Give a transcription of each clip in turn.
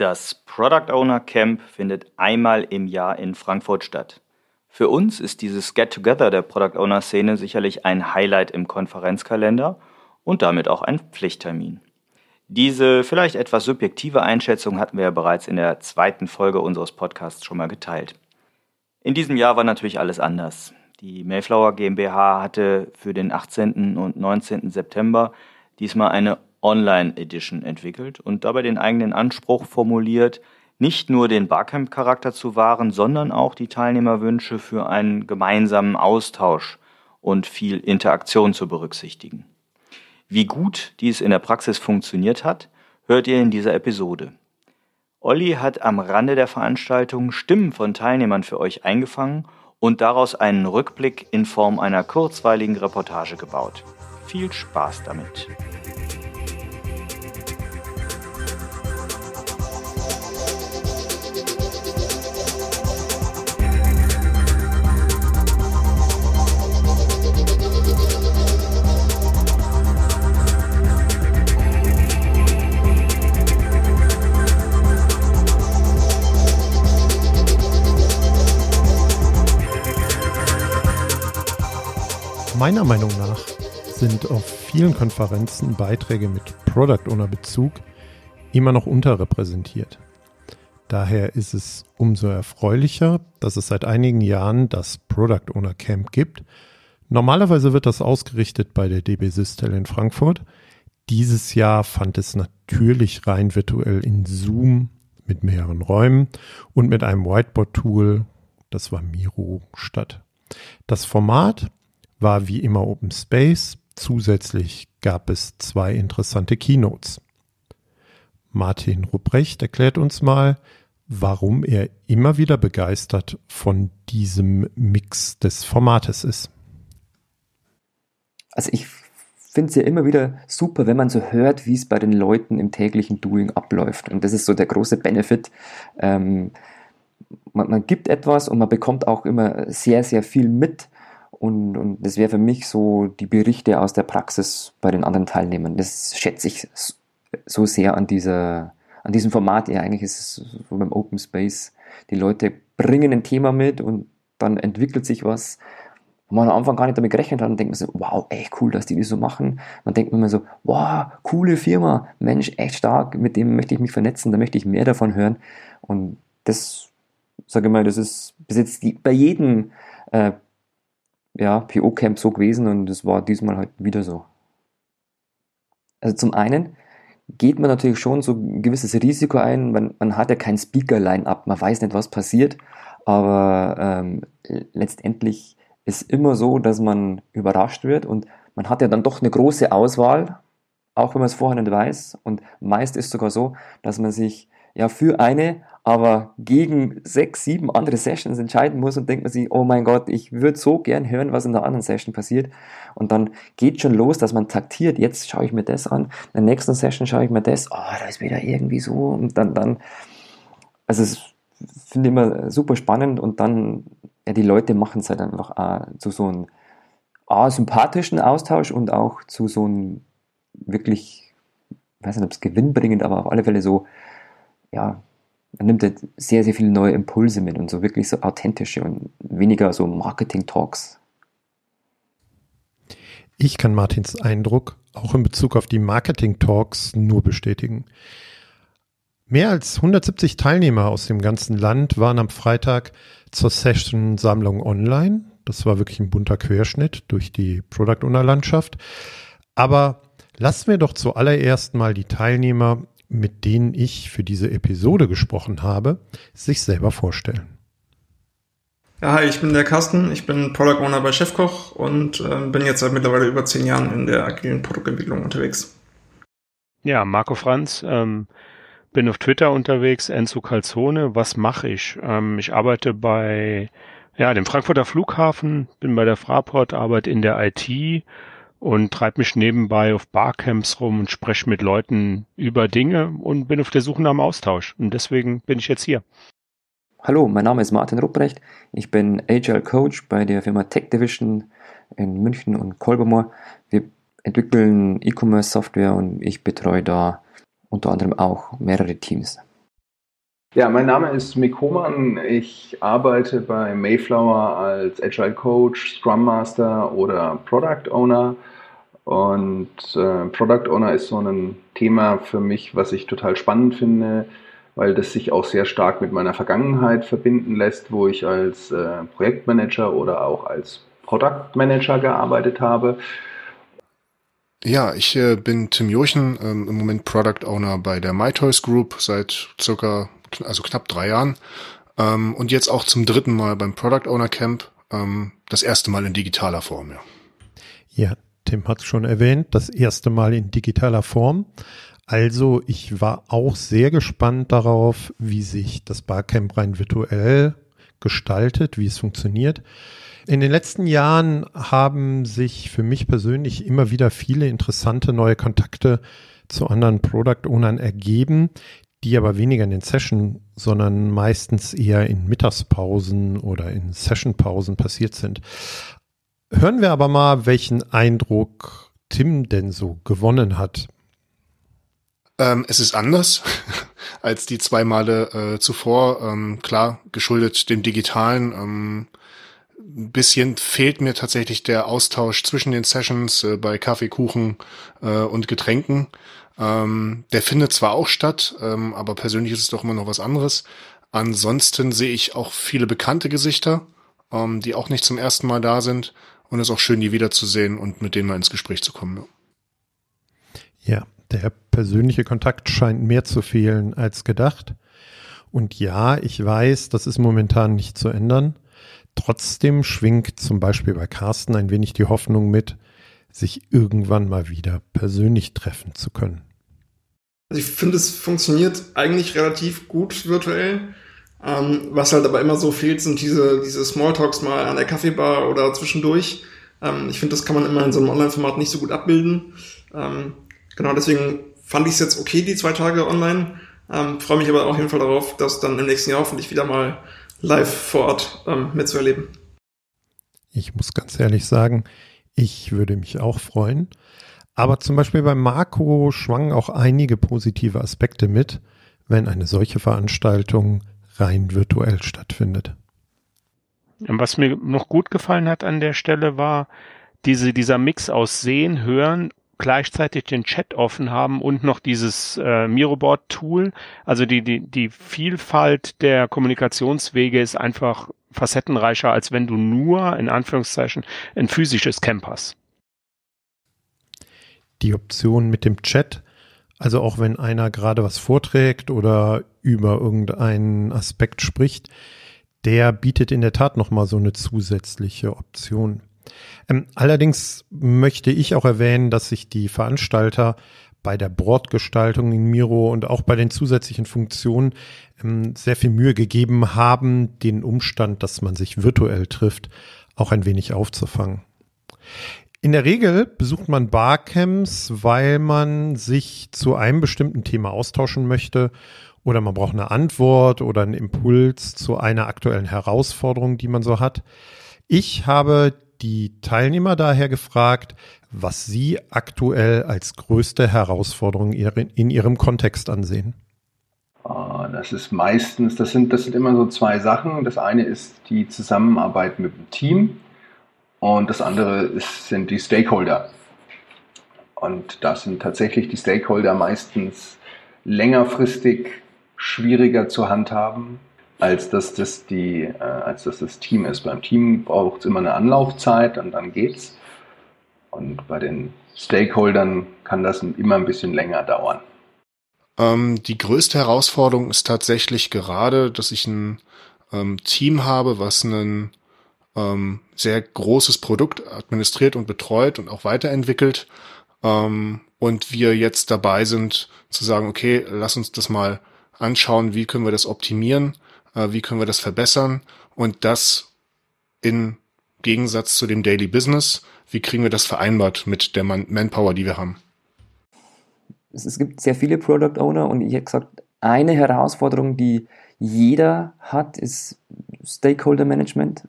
Das Product Owner Camp findet einmal im Jahr in Frankfurt statt. Für uns ist dieses Get-Together der Product Owner Szene sicherlich ein Highlight im Konferenzkalender und damit auch ein Pflichttermin. Diese vielleicht etwas subjektive Einschätzung hatten wir ja bereits in der zweiten Folge unseres Podcasts schon mal geteilt. In diesem Jahr war natürlich alles anders. Die Mayflower GmbH hatte für den 18. und 19. September diesmal eine Online Edition entwickelt und dabei den eigenen Anspruch formuliert, nicht nur den Barcamp-Charakter zu wahren, sondern auch die Teilnehmerwünsche für einen gemeinsamen Austausch und viel Interaktion zu berücksichtigen. Wie gut dies in der Praxis funktioniert hat, hört ihr in dieser Episode. Olli hat am Rande der Veranstaltung Stimmen von Teilnehmern für euch eingefangen und daraus einen Rückblick in Form einer kurzweiligen Reportage gebaut. Viel Spaß damit! Meiner Meinung nach sind auf vielen Konferenzen Beiträge mit Product Owner Bezug immer noch unterrepräsentiert. Daher ist es umso erfreulicher, dass es seit einigen Jahren das Product Owner Camp gibt. Normalerweise wird das ausgerichtet bei der DB Systel in Frankfurt. Dieses Jahr fand es natürlich rein virtuell in Zoom mit mehreren Räumen und mit einem Whiteboard-Tool, das war Miro, statt. Das Format war wie immer Open Space. Zusätzlich gab es zwei interessante Keynotes. Martin Rupprecht erklärt uns mal, warum er immer wieder begeistert von diesem Mix des Formates ist. Also ich finde es ja immer wieder super, wenn man so hört, wie es bei den Leuten im täglichen Doing abläuft. Und das ist so der große Benefit. Ähm, man, man, gibt etwas und man bekommt auch immer sehr, sehr viel mit. Und, und das wäre für mich so die Berichte aus der Praxis bei den anderen Teilnehmern. Das schätze ich so sehr an, dieser, an diesem Format. Ja, eigentlich ist es so beim Open Space. Die Leute bringen ein Thema mit und dann entwickelt sich was, wo man am Anfang gar nicht damit gerechnet hat und denkt man so, wow, echt cool, dass die das so machen. Man denkt immer so, wow, coole Firma, Mensch, echt stark, mit dem möchte ich mich vernetzen, da möchte ich mehr davon hören. Und das, sage ich mal, das ist bis jetzt die, bei jedem äh, ja, PO-Camp so gewesen und es war diesmal halt wieder so. Also zum einen geht man natürlich schon so ein gewisses Risiko ein. Man, man hat ja kein Speaker-Line-Up, man weiß nicht, was passiert, aber ähm, letztendlich ist immer so, dass man überrascht wird und man hat ja dann doch eine große Auswahl, auch wenn man es vorher nicht weiß. Und meist ist sogar so, dass man sich ja für eine aber gegen sechs, sieben andere Sessions entscheiden muss und denkt man sich, oh mein Gott, ich würde so gern hören, was in der anderen Session passiert. Und dann geht schon los, dass man taktiert, jetzt schaue ich mir das an, in der nächsten Session schaue ich mir das, oh, da ist wieder irgendwie so und dann, dann, also es finde ich immer super spannend und dann, ja, die Leute machen es halt einfach auch zu so einem A, sympathischen Austausch und auch zu so einem wirklich, ich weiß nicht, ob es gewinnbringend, aber auf alle Fälle so, ja, man nimmt halt sehr, sehr viele neue Impulse mit und so wirklich so authentische und weniger so Marketing-Talks. Ich kann Martins Eindruck auch in Bezug auf die Marketing-Talks nur bestätigen. Mehr als 170 Teilnehmer aus dem ganzen Land waren am Freitag zur Session-Sammlung online. Das war wirklich ein bunter Querschnitt durch die Product Owner Landschaft. Aber lassen wir doch zuallererst mal die Teilnehmer mit denen ich für diese Episode gesprochen habe, sich selber vorstellen. Ja, hi, ich bin der Carsten, ich bin Product Owner bei Chefkoch und äh, bin jetzt seit mittlerweile über zehn Jahren in der agilen Produktentwicklung unterwegs. Ja, Marco Franz, ähm, bin auf Twitter unterwegs, Enzo Calzone. Was mache ich? Ähm, ich arbeite bei ja, dem Frankfurter Flughafen, bin bei der Fraport, arbeite in der IT und treibe mich nebenbei auf Barcamps rum und spreche mit Leuten über Dinge und bin auf der Suche nach einem Austausch. Und deswegen bin ich jetzt hier. Hallo, mein Name ist Martin Rupprecht. Ich bin Agile Coach bei der Firma Tech Division in München und Kolbermoor. Wir entwickeln E-Commerce Software und ich betreue da unter anderem auch mehrere Teams. Ja, mein Name ist Mick Hohmann. Ich arbeite bei Mayflower als Agile Coach, Scrum Master oder Product Owner. Und äh, Product Owner ist so ein Thema für mich, was ich total spannend finde, weil das sich auch sehr stark mit meiner Vergangenheit verbinden lässt, wo ich als äh, Projektmanager oder auch als Product Manager gearbeitet habe. Ja, ich äh, bin Tim Jochen, ähm, im Moment Product Owner bei der MyToys Group seit circa also knapp drei Jahren. Ähm, und jetzt auch zum dritten Mal beim Product Owner Camp. Ähm, das erste Mal in digitaler Form, ja. Ja, Tim hat es schon erwähnt, das erste Mal in digitaler Form. Also ich war auch sehr gespannt darauf, wie sich das Barcamp rein virtuell gestaltet, wie es funktioniert. In den letzten Jahren haben sich für mich persönlich immer wieder viele interessante neue Kontakte zu anderen Product Ownern ergeben, die aber weniger in den Session, sondern meistens eher in Mittagspausen oder in Sessionpausen passiert sind. Hören wir aber mal, welchen Eindruck Tim denn so gewonnen hat. Ähm, es ist anders als die zwei Male äh, zuvor. Ähm, klar, geschuldet dem Digitalen. Ähm, ein bisschen fehlt mir tatsächlich der Austausch zwischen den Sessions äh, bei Kaffee, Kuchen äh, und Getränken. Ähm, der findet zwar auch statt, ähm, aber persönlich ist es doch immer noch was anderes. Ansonsten sehe ich auch viele bekannte Gesichter, ähm, die auch nicht zum ersten Mal da sind. Und es ist auch schön, die wiederzusehen und mit denen mal ins Gespräch zu kommen. Ja, der persönliche Kontakt scheint mehr zu fehlen als gedacht. Und ja, ich weiß, das ist momentan nicht zu ändern. Trotzdem schwingt zum Beispiel bei Carsten ein wenig die Hoffnung mit, sich irgendwann mal wieder persönlich treffen zu können. Also ich finde, es funktioniert eigentlich relativ gut virtuell. Ähm, was halt aber immer so fehlt, sind diese, diese Smalltalks mal an der Kaffeebar oder zwischendurch. Ähm, ich finde, das kann man immer in so einem Online-Format nicht so gut abbilden. Ähm, genau deswegen fand ich es jetzt okay, die zwei Tage online. Ähm, Freue mich aber auf jeden Fall darauf, das dann im nächsten Jahr hoffentlich wieder mal live vor Ort ähm, mitzuerleben. Ich muss ganz ehrlich sagen, ich würde mich auch freuen. Aber zum Beispiel bei Marco schwangen auch einige positive Aspekte mit, wenn eine solche Veranstaltung rein virtuell stattfindet. Was mir noch gut gefallen hat an der Stelle war diese, dieser Mix aus Sehen, Hören, gleichzeitig den Chat offen haben und noch dieses äh, Miroboard-Tool. Also die, die, die Vielfalt der Kommunikationswege ist einfach facettenreicher, als wenn du nur, in Anführungszeichen, ein physisches Camp hast die Option mit dem Chat. Also auch wenn einer gerade was vorträgt oder über irgendeinen Aspekt spricht, der bietet in der Tat nochmal so eine zusätzliche Option. Ähm, allerdings möchte ich auch erwähnen, dass sich die Veranstalter bei der Bordgestaltung in Miro und auch bei den zusätzlichen Funktionen ähm, sehr viel Mühe gegeben haben, den Umstand, dass man sich virtuell trifft, auch ein wenig aufzufangen. In der Regel besucht man Barcamps, weil man sich zu einem bestimmten Thema austauschen möchte oder man braucht eine Antwort oder einen Impuls zu einer aktuellen Herausforderung, die man so hat. Ich habe die Teilnehmer daher gefragt, was sie aktuell als größte Herausforderung in ihrem Kontext ansehen. Ah, das ist meistens, das sind, das sind immer so zwei Sachen. Das eine ist die Zusammenarbeit mit dem Team und das andere ist, sind die Stakeholder. Und da sind tatsächlich die Stakeholder meistens längerfristig schwieriger zu handhaben, als dass das, die, äh, als dass das Team ist. Beim Team braucht es immer eine Anlaufzeit und dann geht's. Und bei den Stakeholdern kann das immer ein bisschen länger dauern. Ähm, die größte Herausforderung ist tatsächlich gerade, dass ich ein ähm, Team habe, was einen ähm, sehr großes Produkt administriert und betreut und auch weiterentwickelt. Ähm, und wir jetzt dabei sind zu sagen, okay, lass uns das mal anschauen, wie können wir das optimieren, äh, wie können wir das verbessern und das in Gegensatz zu dem Daily Business, wie kriegen wir das vereinbart mit der Man Manpower, die wir haben? Es, gibt sehr viele Product Owner und ich habe gesagt, eine Herausforderung, die jeder hat, ist Stakeholder Management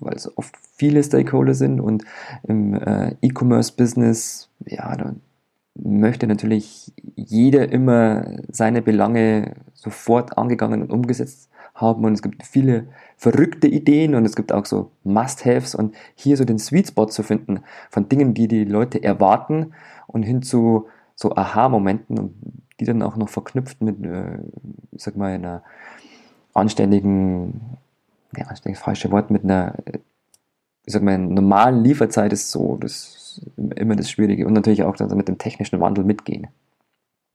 weil es oft viele Stakeholder sind und im äh, E-Commerce-Business, ja, da möchte natürlich jeder immer seine Belange sofort angegangen und umgesetzt haben und es gibt viele verrückte Ideen und es gibt auch so Must-Haves und hier so den Sweet Spot zu finden von Dingen, die die Leute erwarten und hin zu so Aha-Momenten und die dann auch noch verknüpft mit, äh, sag mal, einer anständigen, ja, anständig falsche Wort, mit einer, ich sag mal, normalen Lieferzeit ist so, das immer das Schwierige und natürlich auch dann mit dem technischen Wandel mitgehen.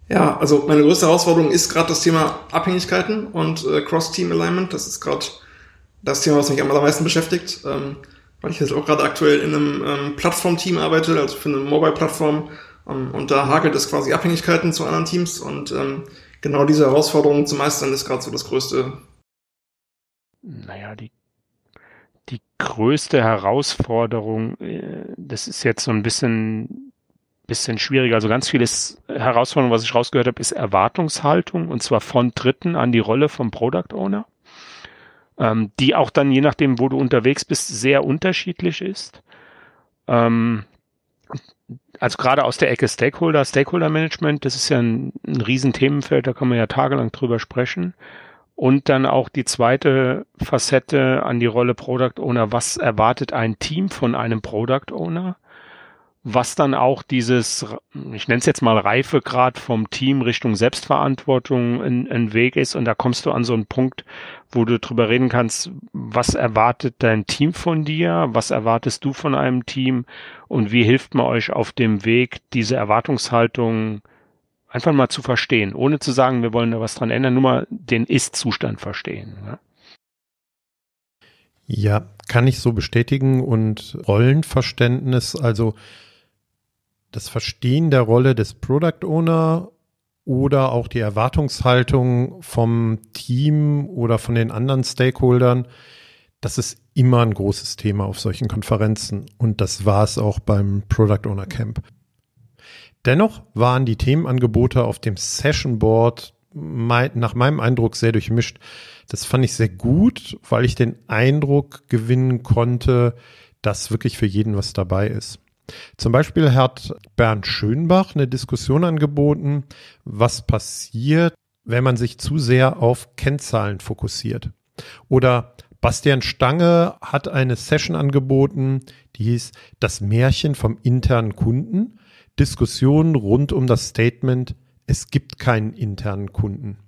Ja, also meine größte Herausforderung ist gerade das Thema Abhängigkeiten und äh, Cross-Team-Alignment. Das ist gerade das Thema, was mich am allermeisten beschäftigt, ähm, weil ich jetzt auch gerade aktuell in einem ähm, Plattform-Team arbeite, also für eine Mobile-Plattform. Ähm, und da hakelt es quasi Abhängigkeiten zu anderen Teams und ähm, genau diese Herausforderung zu meistern ist gerade so das größte. Naja, die, die größte Herausforderung, äh, das ist jetzt so ein bisschen bisschen schwieriger. Also ganz vieles Herausforderung, was ich rausgehört habe, ist Erwartungshaltung und zwar von Dritten an die Rolle vom Product Owner, ähm, die auch dann je nachdem, wo du unterwegs bist, sehr unterschiedlich ist. Ähm, also gerade aus der Ecke Stakeholder, Stakeholder Management, das ist ja ein, ein Riesenthemenfeld, da kann man ja tagelang drüber sprechen. Und dann auch die zweite Facette an die Rolle Product Owner. Was erwartet ein Team von einem Product Owner? Was dann auch dieses, ich nenne es jetzt mal Reifegrad vom Team Richtung Selbstverantwortung ein, Weg ist. Und da kommst du an so einen Punkt, wo du drüber reden kannst, was erwartet dein Team von dir, was erwartest du von einem Team und wie hilft man euch auf dem Weg, diese Erwartungshaltung einfach mal zu verstehen, ohne zu sagen, wir wollen da was dran ändern, nur mal den Ist-Zustand verstehen. Ja? Ja, kann ich so bestätigen und Rollenverständnis, also das Verstehen der Rolle des Product Owner oder auch die Erwartungshaltung vom Team oder von den anderen Stakeholdern, das ist immer ein großes Thema auf solchen Konferenzen und das war es auch beim Product Owner Camp. Dennoch waren die Themenangebote auf dem Session Board nach meinem Eindruck sehr durchmischt. Das fand ich sehr gut, weil ich den Eindruck gewinnen konnte, dass wirklich für jeden was dabei ist. Zum Beispiel hat Bernd Schönbach eine Diskussion angeboten, was passiert, wenn man sich zu sehr auf Kennzahlen fokussiert. Oder Bastian Stange hat eine Session angeboten, die hieß Das Märchen vom internen Kunden. Diskussionen rund um das Statement, es gibt keinen internen Kunden.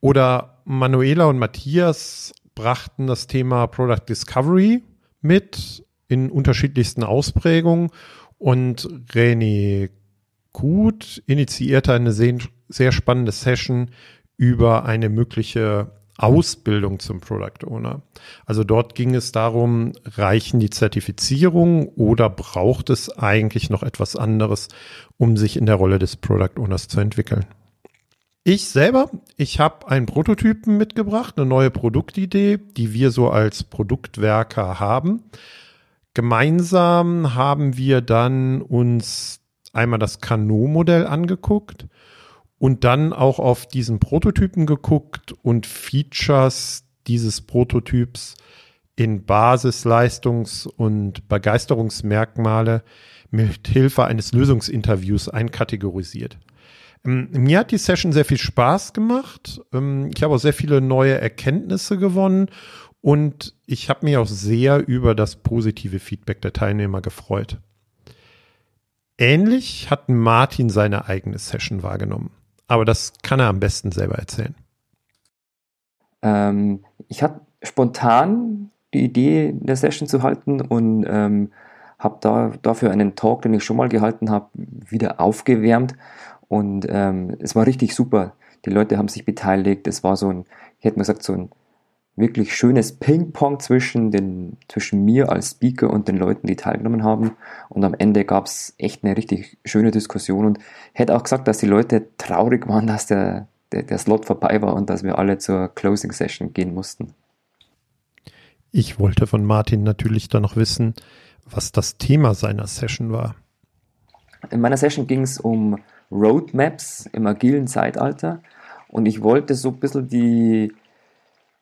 Oder Manuela und Matthias brachten das Thema Product Discovery mit in unterschiedlichsten Ausprägungen. Und René Gut initiierte eine sehr, sehr spannende Session über eine mögliche Ausbildung zum Product Owner. Also dort ging es darum, reichen die Zertifizierungen oder braucht es eigentlich noch etwas anderes, um sich in der Rolle des Product Owners zu entwickeln? Ich selber, ich habe einen Prototypen mitgebracht, eine neue Produktidee, die wir so als Produktwerker haben. Gemeinsam haben wir dann uns einmal das Kano-Modell angeguckt und dann auch auf diesen Prototypen geguckt und Features dieses Prototyps in Basis-, Leistungs- und Begeisterungsmerkmale mit Hilfe eines Lösungsinterviews einkategorisiert. Ähm, mir hat die Session sehr viel Spaß gemacht. Ähm, ich habe auch sehr viele neue Erkenntnisse gewonnen und ich habe mich auch sehr über das positive Feedback der Teilnehmer gefreut. Ähnlich hat Martin seine eigene Session wahrgenommen. Aber das kann er am besten selber erzählen. Ähm, ich hatte spontan die Idee, eine Session zu halten und ähm, habe da, dafür einen Talk, den ich schon mal gehalten habe, wieder aufgewärmt. Und ähm, es war richtig super. Die Leute haben sich beteiligt. Es war so ein, ich hätte mal gesagt, so ein wirklich schönes Ping-Pong zwischen, den, zwischen mir als Speaker und den Leuten, die teilgenommen haben. Und am Ende gab es echt eine richtig schöne Diskussion und hätte auch gesagt, dass die Leute traurig waren, dass der, der, der Slot vorbei war und dass wir alle zur Closing Session gehen mussten. Ich wollte von Martin natürlich dann noch wissen, was das Thema seiner Session war. In meiner Session ging es um Roadmaps im agilen Zeitalter und ich wollte so ein bisschen die,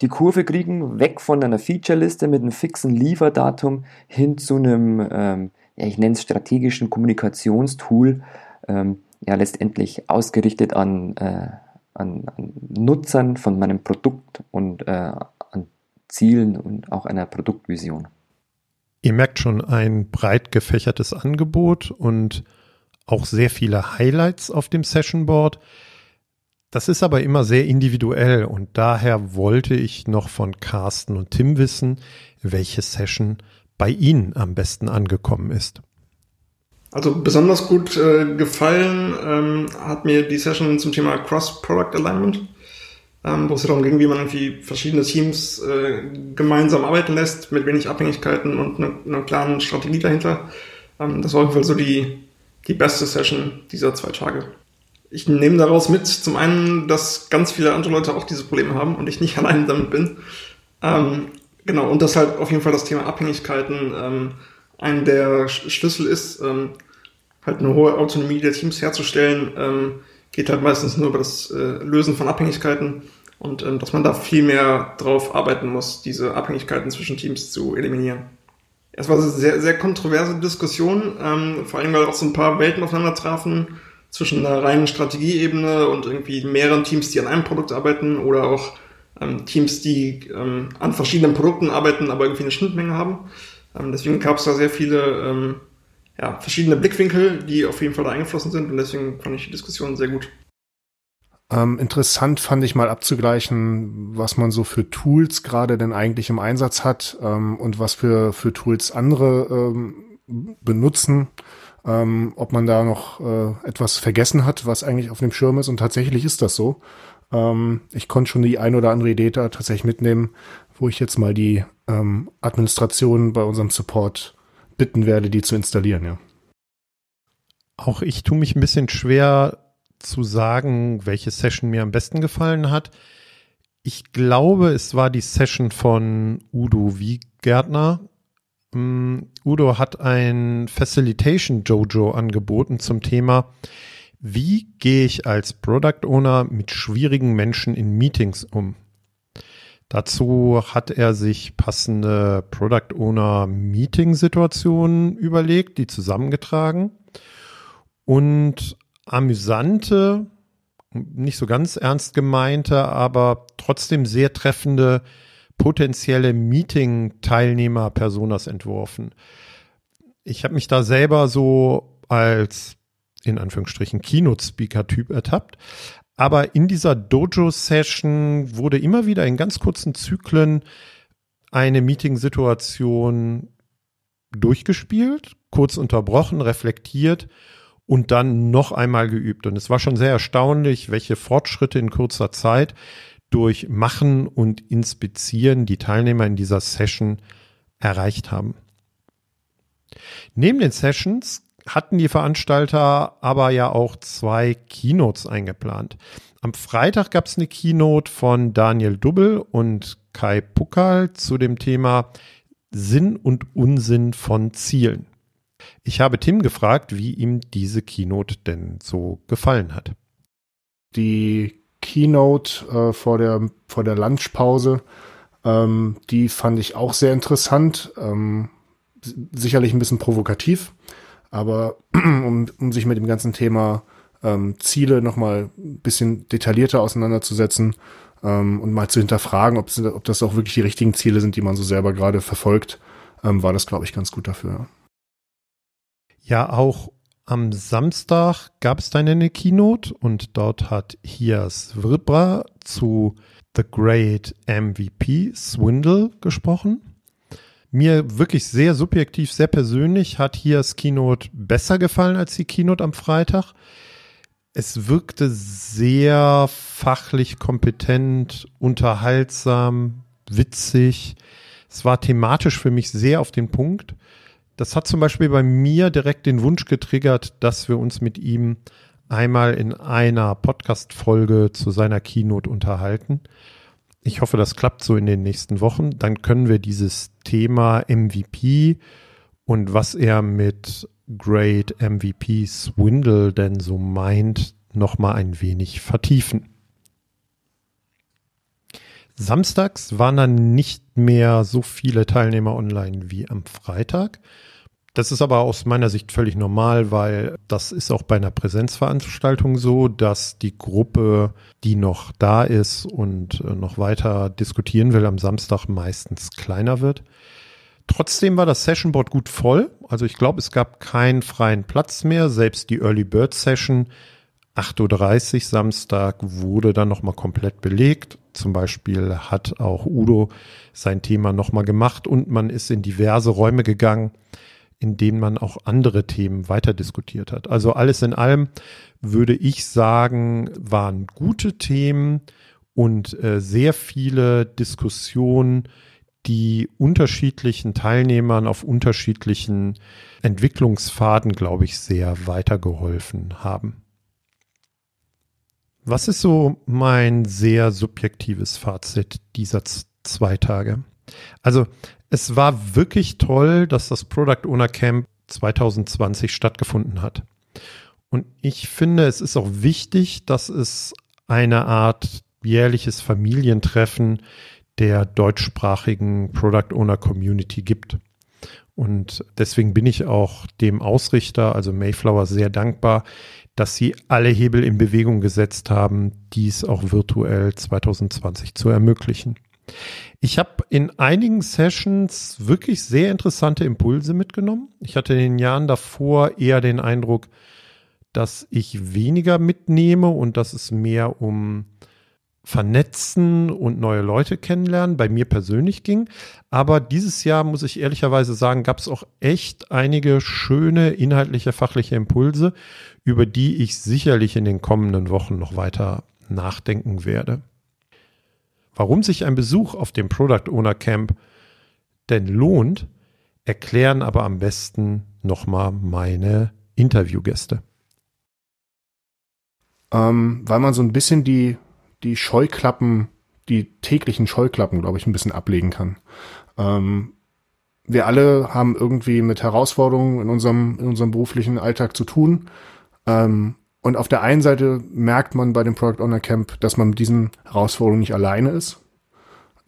die Kurve kriegen, weg von einer Feature-Liste mit einem fixen Lieferdatum hin zu einem, ähm, ja, ich nenne es strategischen Kommunikationstool, ähm, ja letztendlich ausgerichtet an, äh, an, an, Nutzern von meinem Produkt und äh, an Zielen und auch einer Produktvision. Ihr merkt schon ein breit gefächertes Angebot und auch sehr viele Highlights auf dem Session Board. Das ist aber immer sehr individuell und daher wollte ich noch von Carsten und Tim wissen, welche Session bei Ihnen am besten angekommen ist. Also besonders gut äh, gefallen ähm, hat mir die Session zum Thema Cross-Product Alignment, ähm, wo es darum ging, wie man irgendwie verschiedene Teams äh, gemeinsam arbeiten lässt, mit wenig Abhängigkeiten und einer eine klaren Strategie dahinter. Ähm, das war auf jeden Fall so die, die beste Session dieser zwei Tage. Ich nehme daraus mit, zum einen, dass ganz viele andere Leute auch diese Probleme haben und ich nicht allein damit bin. Ähm, genau, und dass halt auf jeden Fall das Thema Abhängigkeiten ähm, ein der Schlüssel ist, ähm, halt eine hohe Autonomie der Teams herzustellen, ähm, geht halt meistens nur über das äh, Lösen von Abhängigkeiten und ähm, dass man da viel mehr drauf arbeiten muss, diese Abhängigkeiten zwischen Teams zu eliminieren. Es war eine sehr, sehr kontroverse Diskussion, ähm, vor allem weil auch so ein paar Welten aufeinander trafen zwischen einer reinen Strategieebene und irgendwie mehreren Teams, die an einem Produkt arbeiten oder auch ähm, Teams, die ähm, an verschiedenen Produkten arbeiten, aber irgendwie eine Schnittmenge haben. Ähm, deswegen gab es da sehr viele ähm, ja, verschiedene Blickwinkel, die auf jeden Fall da eingeflossen sind und deswegen fand ich die Diskussion sehr gut. Ähm, interessant fand ich mal abzugleichen, was man so für Tools gerade denn eigentlich im Einsatz hat ähm, und was für, für Tools andere ähm, benutzen ähm, ob man da noch äh, etwas vergessen hat, was eigentlich auf dem Schirm ist. Und tatsächlich ist das so. Ähm, ich konnte schon die ein oder andere Idee da tatsächlich mitnehmen, wo ich jetzt mal die ähm, Administration bei unserem Support bitten werde, die zu installieren, ja. Auch ich tue mich ein bisschen schwer zu sagen, welche Session mir am besten gefallen hat. Ich glaube, es war die Session von Udo Wiegärtner, Udo hat ein Facilitation Jojo angeboten zum Thema, wie gehe ich als Product Owner mit schwierigen Menschen in Meetings um? Dazu hat er sich passende Product Owner Meeting Situationen überlegt, die zusammengetragen und amüsante, nicht so ganz ernst gemeinte, aber trotzdem sehr treffende potenzielle Meeting-Teilnehmer-Personas entworfen. Ich habe mich da selber so als in Anführungsstrichen Keynote-Speaker-Typ ertappt. Aber in dieser Dojo-Session wurde immer wieder in ganz kurzen Zyklen eine Meeting-Situation durchgespielt, kurz unterbrochen, reflektiert und dann noch einmal geübt. Und es war schon sehr erstaunlich, welche Fortschritte in kurzer Zeit durch Machen und Inspizieren die Teilnehmer in dieser Session erreicht haben. Neben den Sessions hatten die Veranstalter aber ja auch zwei Keynotes eingeplant. Am Freitag gab es eine Keynote von Daniel Dubbel und Kai Puckal zu dem Thema Sinn und Unsinn von Zielen. Ich habe Tim gefragt, wie ihm diese Keynote denn so gefallen hat. Die Keynote äh, vor der vor der Lunchpause. Ähm, die fand ich auch sehr interessant, ähm, sicherlich ein bisschen provokativ, aber um, um sich mit dem ganzen Thema ähm, Ziele noch mal ein bisschen detaillierter auseinanderzusetzen ähm, und mal zu hinterfragen, ob, ob das auch wirklich die richtigen Ziele sind, die man so selber gerade verfolgt, ähm, war das, glaube ich, ganz gut dafür. Ja, auch am Samstag gab es dann eine Keynote und dort hat Hias Vrbra zu The Great MVP Swindle gesprochen. Mir wirklich sehr subjektiv, sehr persönlich hat Hias Keynote besser gefallen als die Keynote am Freitag. Es wirkte sehr fachlich kompetent, unterhaltsam, witzig. Es war thematisch für mich sehr auf den Punkt. Das hat zum Beispiel bei mir direkt den Wunsch getriggert, dass wir uns mit ihm einmal in einer Podcast-Folge zu seiner Keynote unterhalten. Ich hoffe, das klappt so in den nächsten Wochen. Dann können wir dieses Thema MVP und was er mit Great MVP Swindle denn so meint, nochmal ein wenig vertiefen. Samstags waren dann nicht mehr so viele Teilnehmer online wie am Freitag. Das ist aber aus meiner Sicht völlig normal, weil das ist auch bei einer Präsenzveranstaltung so, dass die Gruppe, die noch da ist und äh, noch weiter diskutieren will, am Samstag meistens kleiner wird. Trotzdem war das Sessionboard gut voll. Also ich glaube, es gab keinen freien Platz mehr. Selbst die Early Bird Session 8.30 Uhr Samstag wurde dann nochmal komplett belegt. Zum Beispiel hat auch Udo sein Thema nochmal gemacht und man ist in diverse Räume gegangen in denen man auch andere Themen weiter diskutiert hat. Also alles in allem würde ich sagen, waren gute Themen und äh, sehr viele Diskussionen, die unterschiedlichen Teilnehmern auf unterschiedlichen Entwicklungspfaden, glaube ich, sehr weitergeholfen haben. Was ist so mein sehr subjektives Fazit dieser zwei Tage? Also es war wirklich toll, dass das Product Owner Camp 2020 stattgefunden hat. Und ich finde, es ist auch wichtig, dass es eine Art jährliches Familientreffen der deutschsprachigen Product Owner Community gibt. Und deswegen bin ich auch dem Ausrichter, also Mayflower, sehr dankbar, dass sie alle Hebel in Bewegung gesetzt haben, dies auch virtuell 2020 zu ermöglichen. Ich habe in einigen Sessions wirklich sehr interessante Impulse mitgenommen. Ich hatte in den Jahren davor eher den Eindruck, dass ich weniger mitnehme und dass es mehr um Vernetzen und neue Leute kennenlernen bei mir persönlich ging. Aber dieses Jahr, muss ich ehrlicherweise sagen, gab es auch echt einige schöne inhaltliche, fachliche Impulse, über die ich sicherlich in den kommenden Wochen noch weiter nachdenken werde. Warum sich ein Besuch auf dem Product Owner Camp denn lohnt, erklären aber am besten nochmal meine Interviewgäste. Ähm, weil man so ein bisschen die, die Scheuklappen, die täglichen Scheuklappen, glaube ich, ein bisschen ablegen kann. Ähm, wir alle haben irgendwie mit Herausforderungen in unserem, in unserem beruflichen Alltag zu tun. Ähm, und auf der einen Seite merkt man bei dem Product Owner Camp, dass man mit diesen Herausforderungen nicht alleine ist.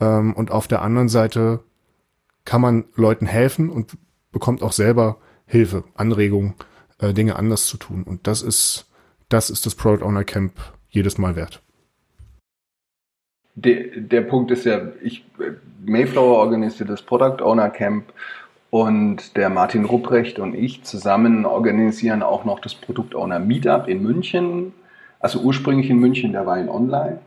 Ähm, und auf der anderen Seite kann man Leuten helfen und bekommt auch selber Hilfe, Anregungen, äh, Dinge anders zu tun. Und das ist, das ist das Product Owner Camp jedes Mal wert. Der, der Punkt ist ja, ich, Mayflower organisiert das Product Owner Camp und der Martin Rupprecht und ich zusammen organisieren auch noch das Produkt Owner Meetup in München. Also ursprünglich in München, der war in Online.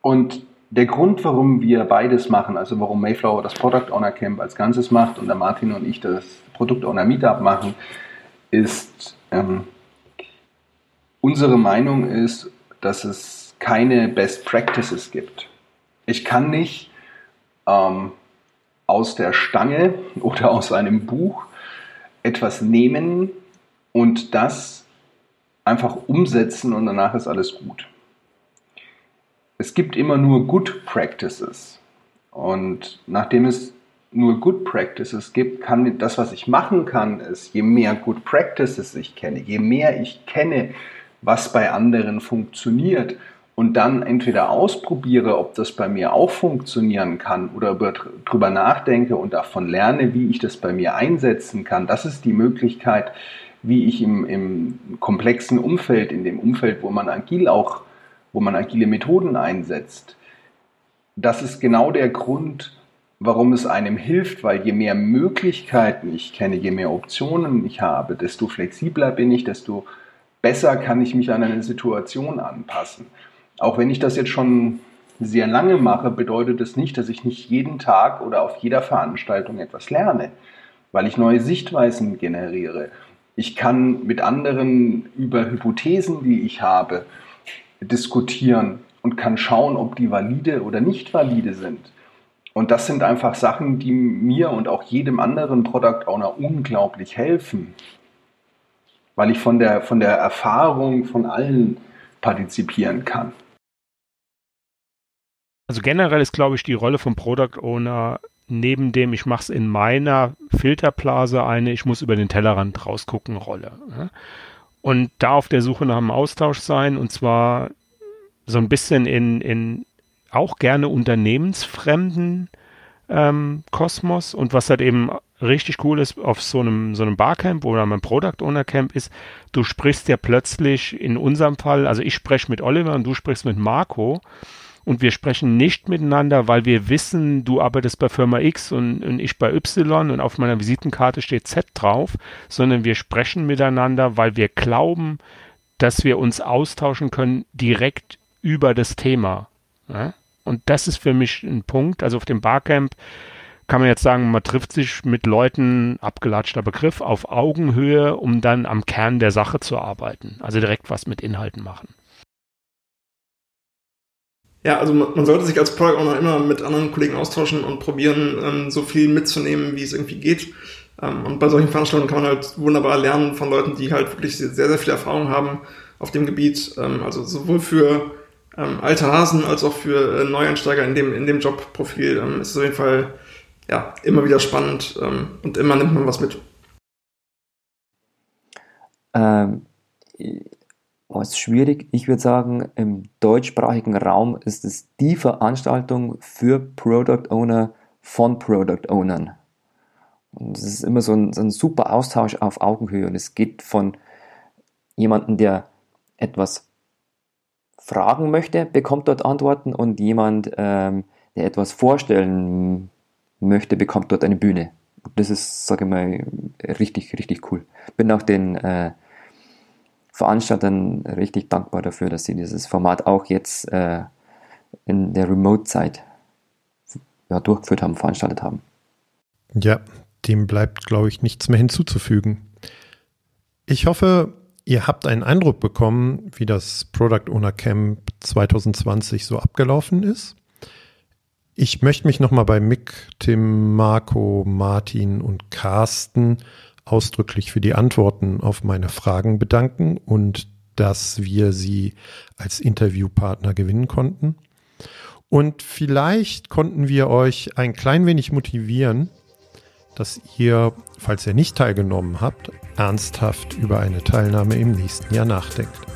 Und der Grund, warum wir beides machen, also warum Mayflower das Product Owner Camp als Ganzes macht und der Martin und ich das Produkt Owner Meetup machen, ist, ähm, unsere Meinung ist, dass es keine Best Practices gibt. Ich kann nicht ähm, aus der Stange oder aus einem Buch etwas nehmen und das einfach umsetzen und danach ist alles gut. Es gibt immer nur Good Practices. Und nachdem es nur Good Practices gibt, kann das, was ich machen kann, ist, je mehr Good Practices ich kenne, je mehr ich kenne, was bei anderen funktioniert, und dann entweder ausprobiere, ob das bei mir auch funktionieren kann oder darüber nachdenke und davon lerne, wie ich das bei mir einsetzen kann, das ist die Möglichkeit, wie ich im, im komplexen Umfeld, in dem Umfeld, wo man agil auch, wo man agile Methoden einsetzt, das ist genau der Grund, warum es einem hilft, weil je mehr Möglichkeiten ich kenne, je mehr Optionen ich habe, desto flexibler bin ich, desto besser kann ich mich an eine Situation anpassen. Auch wenn ich das jetzt schon sehr lange mache, bedeutet es das nicht, dass ich nicht jeden Tag oder auf jeder Veranstaltung etwas lerne, weil ich neue Sichtweisen generiere. Ich kann mit anderen über Hypothesen, die ich habe, diskutieren und kann schauen, ob die valide oder nicht valide sind. Und das sind einfach Sachen, die mir und auch jedem anderen Product Owner unglaublich helfen, weil ich von der, von der Erfahrung von allen partizipieren kann. Also generell ist, glaube ich, die Rolle vom Product Owner neben dem, ich mache es in meiner Filterblase eine, ich muss über den Tellerrand rausgucken, Rolle. Ne? Und da auf der Suche nach einem Austausch sein und zwar so ein bisschen in, in auch gerne unternehmensfremden ähm, Kosmos und was halt eben richtig cool ist auf so einem, so einem Barcamp oder einem Product Owner Camp ist, du sprichst ja plötzlich in unserem Fall, also ich spreche mit Oliver und du sprichst mit Marco und wir sprechen nicht miteinander, weil wir wissen, du arbeitest bei Firma X und, und, ich bei Y und auf meiner Visitenkarte steht Z drauf, sondern wir sprechen miteinander, weil wir glauben, dass wir uns austauschen können direkt über das Thema. Ja? Und das ist für mich ein Punkt. Also auf dem Barcamp kann man jetzt sagen, man trifft sich mit Leuten, abgelatschter Begriff, auf Augenhöhe, um dann am Kern der Sache zu arbeiten. Also direkt was mit Inhalten machen. Ja, also man sollte sich als Product Owner immer mit anderen Kollegen austauschen und probieren, ähm, so viel mitzunehmen, wie es irgendwie geht. Ähm, und bei solchen Veranstaltungen kann man halt wunderbar lernen von Leuten, die halt wirklich sehr, sehr viel Erfahrung haben auf dem Gebiet. Ähm, also sowohl für ähm, alte Hasen als auch für äh, Neueinsteiger in dem, in dem Jobprofil ähm, ist es auf jeden Fall ja, immer wieder spannend ähm, und immer nimmt man was mit. Ähm, oh, ist schwierig. Ich würde sagen, im deutschsprachigen Raum ist es die Veranstaltung für Product Owner von Product Ownern. Und es ist immer so ein, so ein super Austausch auf Augenhöhe und es geht von jemandem, der etwas fragen möchte, bekommt dort Antworten und jemand, ähm, der etwas vorstellen möchte, bekommt dort eine Bühne. Das ist, sage ich mal, richtig, richtig cool. Bin auch den äh, Veranstaltern richtig dankbar dafür, dass sie dieses Format auch jetzt äh, in der Remote-Zeit ja, durchgeführt haben, veranstaltet haben. Ja, dem bleibt, glaube ich, nichts mehr hinzuzufügen. Ich hoffe, Ihr habt einen Eindruck bekommen, wie das Product Owner Camp 2020 so abgelaufen ist. Ich möchte mich nochmal bei Mick, Tim, Marco, Martin und Carsten ausdrücklich für die Antworten auf meine Fragen bedanken und dass wir sie als Interviewpartner gewinnen konnten. Und vielleicht konnten wir euch ein klein wenig motivieren, dass ihr, falls ihr nicht teilgenommen habt, ernsthaft über eine Teilnahme im nächsten Jahr nachdenkt.